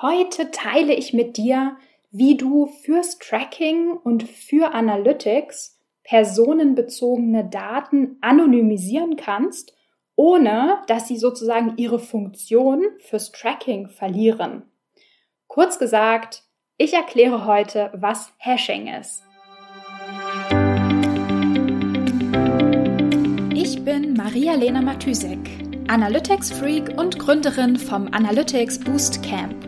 Heute teile ich mit dir, wie du fürs Tracking und für Analytics personenbezogene Daten anonymisieren kannst, ohne dass sie sozusagen ihre Funktion fürs Tracking verlieren. Kurz gesagt, ich erkläre heute, was Hashing ist. Ich bin Maria-Lena Matysek, Analytics-Freak und Gründerin vom Analytics Boost Camp.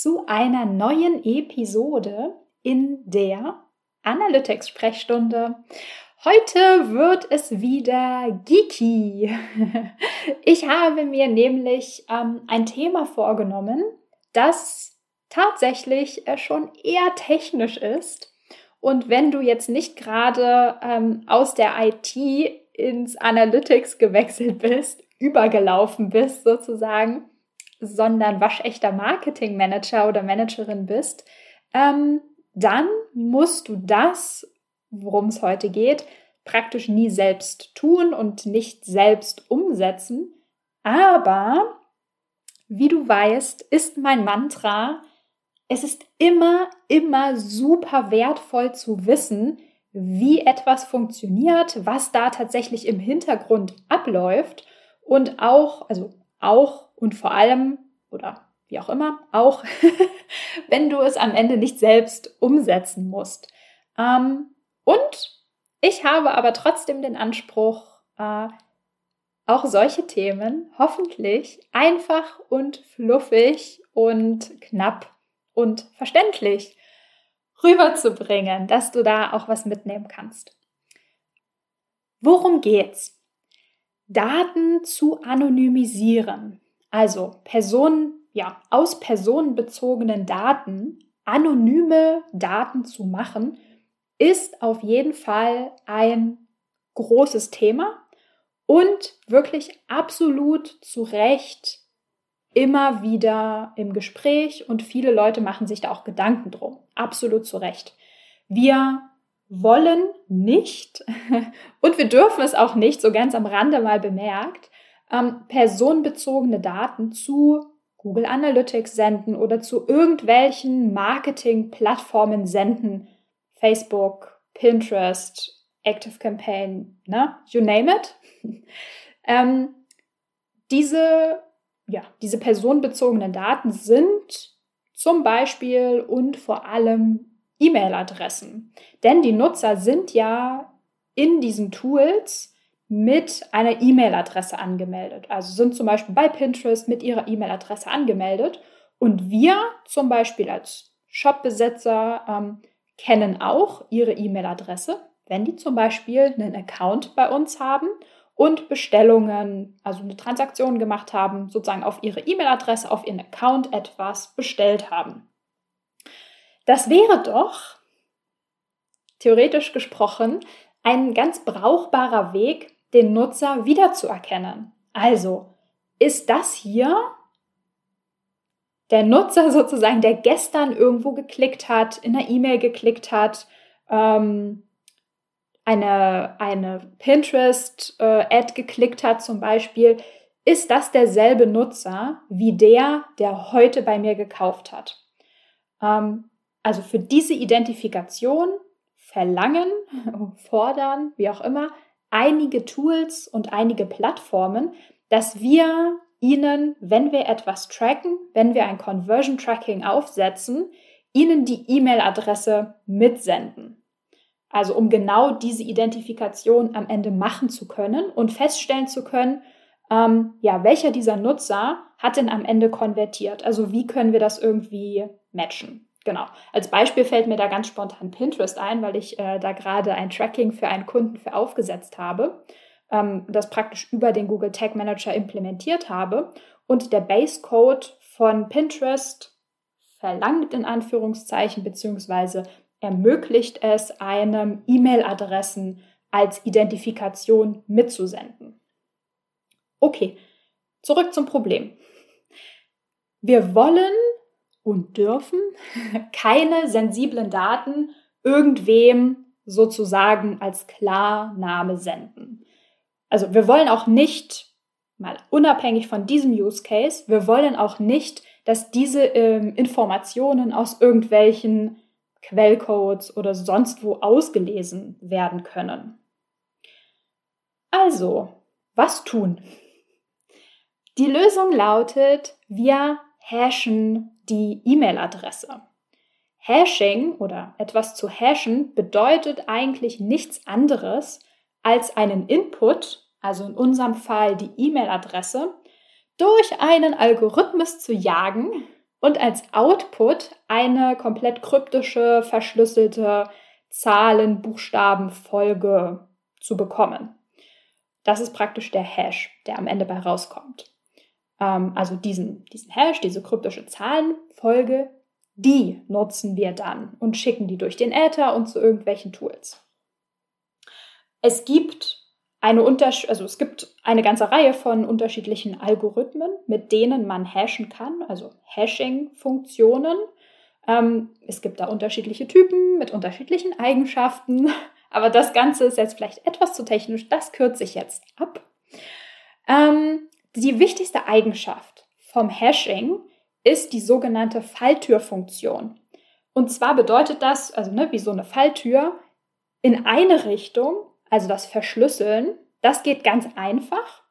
zu einer neuen Episode in der Analytics-Sprechstunde. Heute wird es wieder geeky. Ich habe mir nämlich ähm, ein Thema vorgenommen, das tatsächlich äh, schon eher technisch ist. Und wenn du jetzt nicht gerade ähm, aus der IT ins Analytics gewechselt bist, übergelaufen bist sozusagen, sondern waschechter Marketingmanager oder Managerin bist, ähm, dann musst du das, worum es heute geht, praktisch nie selbst tun und nicht selbst umsetzen. Aber, wie du weißt, ist mein Mantra, es ist immer, immer super wertvoll zu wissen, wie etwas funktioniert, was da tatsächlich im Hintergrund abläuft und auch, also auch und vor allem oder wie auch immer, auch wenn du es am Ende nicht selbst umsetzen musst. Ähm, und ich habe aber trotzdem den Anspruch, äh, auch solche Themen hoffentlich einfach und fluffig und knapp und verständlich rüberzubringen, dass du da auch was mitnehmen kannst. Worum geht's? Daten zu anonymisieren, also Personen, ja, aus personenbezogenen Daten anonyme Daten zu machen, ist auf jeden Fall ein großes Thema und wirklich absolut zu Recht immer wieder im Gespräch und viele Leute machen sich da auch Gedanken drum. Absolut zu Recht. Wir wollen nicht und wir dürfen es auch nicht, so ganz am Rande mal bemerkt, ähm, personenbezogene Daten zu Google Analytics senden oder zu irgendwelchen Marketing-Plattformen senden. Facebook, Pinterest, Active Campaign, ne? You name it. ähm, diese, ja, diese personenbezogenen Daten sind zum Beispiel und vor allem E-Mail-Adressen. Denn die Nutzer sind ja in diesen Tools mit einer E-Mail-Adresse angemeldet. Also sind zum Beispiel bei Pinterest mit ihrer E-Mail-Adresse angemeldet. Und wir zum Beispiel als Shopbesitzer ähm, kennen auch ihre E-Mail-Adresse, wenn die zum Beispiel einen Account bei uns haben und Bestellungen, also eine Transaktion gemacht haben, sozusagen auf ihre E-Mail-Adresse, auf ihren Account etwas bestellt haben. Das wäre doch, theoretisch gesprochen, ein ganz brauchbarer Weg, den Nutzer wiederzuerkennen. Also, ist das hier der Nutzer sozusagen, der gestern irgendwo geklickt hat, in einer E-Mail geklickt hat, ähm, eine, eine Pinterest-Ad äh, geklickt hat zum Beispiel, ist das derselbe Nutzer wie der, der heute bei mir gekauft hat? Ähm, also für diese Identifikation verlangen, fordern, wie auch immer, einige Tools und einige Plattformen, dass wir ihnen, wenn wir etwas tracken, wenn wir ein Conversion Tracking aufsetzen, ihnen die E-Mail-Adresse mitsenden. Also um genau diese Identifikation am Ende machen zu können und feststellen zu können, ähm, ja, welcher dieser Nutzer hat denn am Ende konvertiert? Also wie können wir das irgendwie matchen? Genau. Als Beispiel fällt mir da ganz spontan Pinterest ein, weil ich äh, da gerade ein Tracking für einen Kunden für aufgesetzt habe, ähm, das praktisch über den Google Tag Manager implementiert habe und der Base Code von Pinterest verlangt in Anführungszeichen beziehungsweise ermöglicht es einem E-Mail-Adressen als Identifikation mitzusenden. Okay, zurück zum Problem. Wir wollen und dürfen keine sensiblen Daten irgendwem sozusagen als Klarname senden. Also wir wollen auch nicht, mal unabhängig von diesem Use Case, wir wollen auch nicht, dass diese ähm, Informationen aus irgendwelchen Quellcodes oder sonst wo ausgelesen werden können. Also, was tun? Die Lösung lautet, wir hashen die E-Mail-Adresse. Hashing oder etwas zu hashen bedeutet eigentlich nichts anderes, als einen Input, also in unserem Fall die E-Mail-Adresse, durch einen Algorithmus zu jagen und als Output eine komplett kryptische, verschlüsselte Zahlen-Buchstaben-Folge zu bekommen. Das ist praktisch der Hash, der am Ende bei rauskommt. Ähm, also diesen, diesen Hash, diese kryptische Zahlenfolge, die nutzen wir dann und schicken die durch den Äther und zu irgendwelchen Tools. Es gibt eine also es gibt eine ganze Reihe von unterschiedlichen Algorithmen, mit denen man hashen kann, also Hashing-Funktionen. Ähm, es gibt da unterschiedliche Typen mit unterschiedlichen Eigenschaften, aber das Ganze ist jetzt vielleicht etwas zu technisch, das kürze ich jetzt ab. Ähm, die wichtigste Eigenschaft vom Hashing ist die sogenannte Falltürfunktion. Und zwar bedeutet das, also ne, wie so eine Falltür, in eine Richtung also das Verschlüsseln, das geht ganz einfach,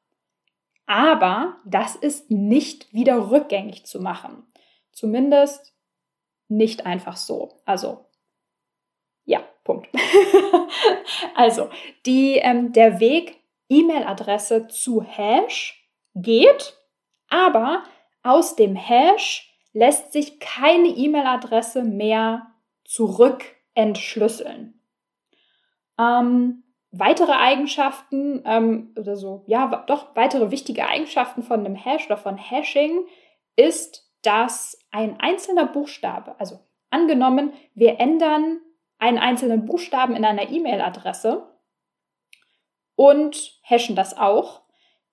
aber das ist nicht wieder rückgängig zu machen. Zumindest nicht einfach so. Also, ja, Punkt. also, die, ähm, der Weg E-Mail-Adresse zu Hash geht, aber aus dem Hash lässt sich keine E-Mail-Adresse mehr zurück entschlüsseln. Ähm, weitere Eigenschaften ähm, oder so, ja, doch weitere wichtige Eigenschaften von einem Hash oder von Hashing ist, dass ein einzelner Buchstabe, also angenommen, wir ändern einen einzelnen Buchstaben in einer E-Mail-Adresse und hashen das auch,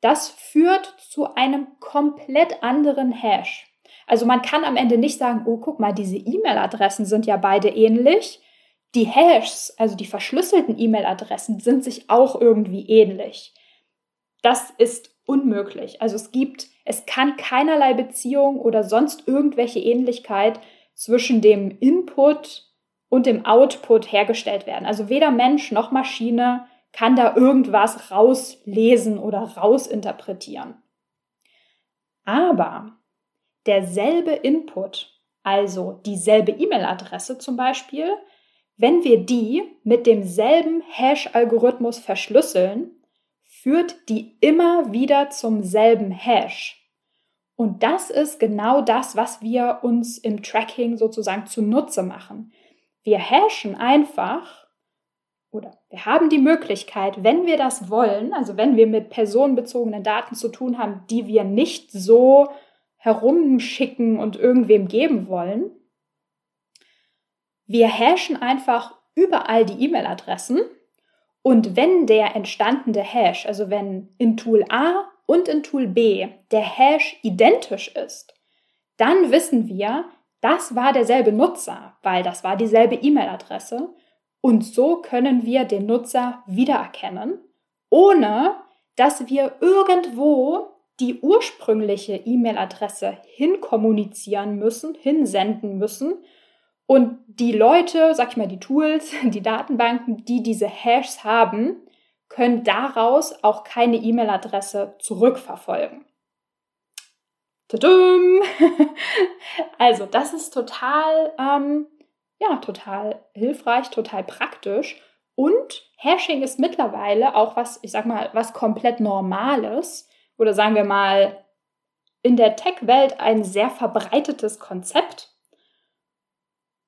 das führt zu einem komplett anderen Hash. Also man kann am Ende nicht sagen, oh, guck mal, diese E-Mail-Adressen sind ja beide ähnlich. Die Hashs, also die verschlüsselten E-Mail-Adressen, sind sich auch irgendwie ähnlich. Das ist unmöglich. Also es gibt, es kann keinerlei Beziehung oder sonst irgendwelche Ähnlichkeit zwischen dem Input und dem Output hergestellt werden. Also weder Mensch noch Maschine kann da irgendwas rauslesen oder rausinterpretieren. Aber derselbe Input, also dieselbe E-Mail-Adresse zum Beispiel, wenn wir die mit demselben Hash-Algorithmus verschlüsseln, führt die immer wieder zum selben Hash. Und das ist genau das, was wir uns im Tracking sozusagen zunutze machen. Wir hashen einfach oder wir haben die Möglichkeit, wenn wir das wollen, also wenn wir mit personenbezogenen Daten zu tun haben, die wir nicht so herumschicken und irgendwem geben wollen, wir hashen einfach überall die E-Mail-Adressen. Und wenn der entstandene Hash, also wenn in Tool A und in Tool B der Hash identisch ist, dann wissen wir, das war derselbe Nutzer, weil das war dieselbe E-Mail-Adresse und so können wir den Nutzer wiedererkennen, ohne dass wir irgendwo die ursprüngliche E-Mail-Adresse hinkommunizieren müssen, hinsenden müssen und die Leute, sag ich mal, die Tools, die Datenbanken, die diese Hashs haben, können daraus auch keine E-Mail-Adresse zurückverfolgen. Tudum! Also, das ist total, ähm, ja, total hilfreich, total praktisch. Und Hashing ist mittlerweile auch was, ich sag mal, was komplett Normales oder sagen wir mal in der Tech-Welt ein sehr verbreitetes Konzept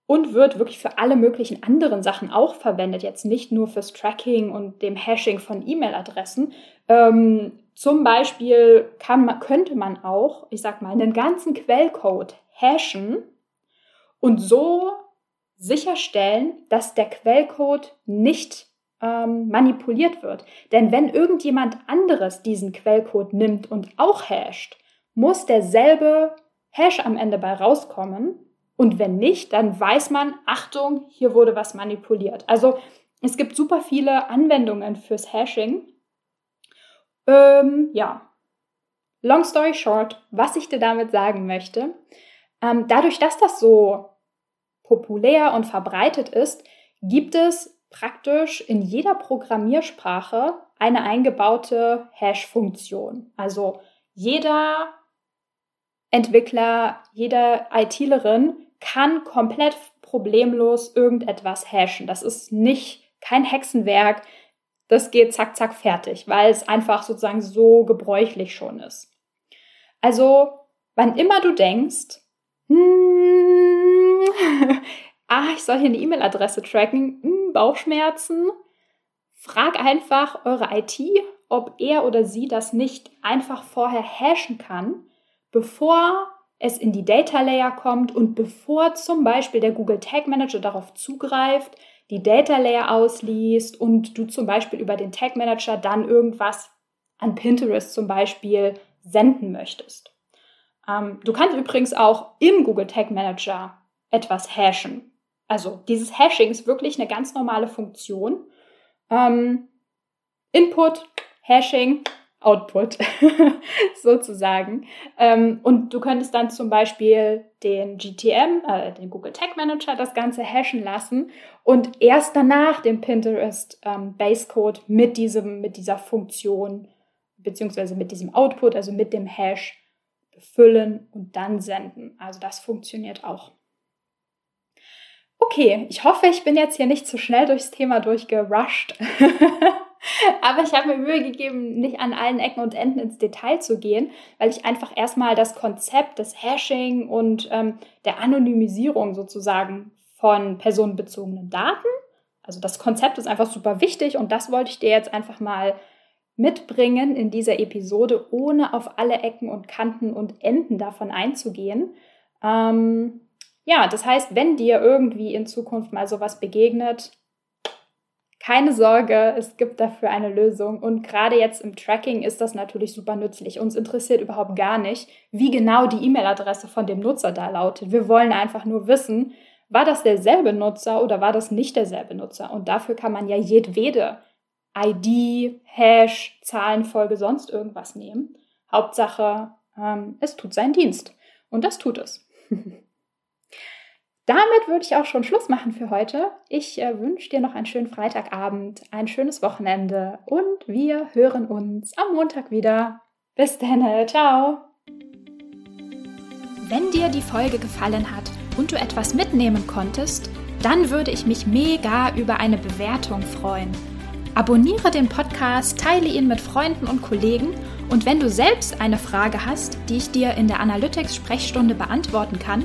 und wird wirklich für alle möglichen anderen Sachen auch verwendet, jetzt nicht nur fürs Tracking und dem Hashing von E-Mail-Adressen. Ähm, zum Beispiel kann, könnte man auch, ich sag mal, einen ganzen Quellcode hashen und so sicherstellen, dass der Quellcode nicht ähm, manipuliert wird. Denn wenn irgendjemand anderes diesen Quellcode nimmt und auch hasht, muss derselbe Hash am Ende bei rauskommen. Und wenn nicht, dann weiß man, Achtung, hier wurde was manipuliert. Also es gibt super viele Anwendungen fürs Hashing. Ähm, ja, long story short, was ich dir damit sagen möchte, ähm, dadurch, dass das so populär und verbreitet ist, gibt es praktisch in jeder Programmiersprache eine eingebaute Hash-Funktion. Also jeder Entwickler, jede ITlerin kann komplett problemlos irgendetwas hashen. Das ist nicht kein Hexenwerk. Das geht zack, zack, fertig, weil es einfach sozusagen so gebräuchlich schon ist. Also, wann immer du denkst, hm, ah, ich soll hier eine E-Mail-Adresse tracken, hm, Bauchschmerzen, frag einfach eure IT, ob er oder sie das nicht einfach vorher hashen kann, bevor es in die Data Layer kommt und bevor zum Beispiel der Google Tag Manager darauf zugreift, die Data Layer ausliest und du zum Beispiel über den Tag Manager dann irgendwas an Pinterest zum Beispiel senden möchtest. Ähm, du kannst übrigens auch im Google Tag Manager etwas hashen. Also dieses Hashing ist wirklich eine ganz normale Funktion. Ähm, Input, Hashing, Output sozusagen. Ähm, und du könntest dann zum Beispiel den GTM, äh, den Google Tag Manager, das Ganze hashen lassen und erst danach den Pinterest ähm, Basecode mit diesem, mit dieser Funktion beziehungsweise mit diesem Output, also mit dem Hash befüllen und dann senden. Also das funktioniert auch. Okay, ich hoffe, ich bin jetzt hier nicht zu schnell durchs Thema durchgerusht. Aber ich habe mir Mühe gegeben, nicht an allen Ecken und Enden ins Detail zu gehen, weil ich einfach erstmal das Konzept des Hashing und ähm, der Anonymisierung sozusagen von personenbezogenen Daten, also das Konzept ist einfach super wichtig und das wollte ich dir jetzt einfach mal mitbringen in dieser Episode, ohne auf alle Ecken und Kanten und Enden davon einzugehen. Ähm, ja, das heißt, wenn dir irgendwie in Zukunft mal sowas begegnet, keine Sorge, es gibt dafür eine Lösung. Und gerade jetzt im Tracking ist das natürlich super nützlich. Uns interessiert überhaupt gar nicht, wie genau die E-Mail-Adresse von dem Nutzer da lautet. Wir wollen einfach nur wissen, war das derselbe Nutzer oder war das nicht derselbe Nutzer? Und dafür kann man ja jedwede ID, Hash, Zahlenfolge, sonst irgendwas nehmen. Hauptsache, ähm, es tut seinen Dienst. Und das tut es. Damit würde ich auch schon Schluss machen für heute. Ich äh, wünsche dir noch einen schönen Freitagabend, ein schönes Wochenende und wir hören uns am Montag wieder. Bis dann, ciao. Wenn dir die Folge gefallen hat und du etwas mitnehmen konntest, dann würde ich mich mega über eine Bewertung freuen. Abonniere den Podcast, teile ihn mit Freunden und Kollegen und wenn du selbst eine Frage hast, die ich dir in der Analytics-Sprechstunde beantworten kann,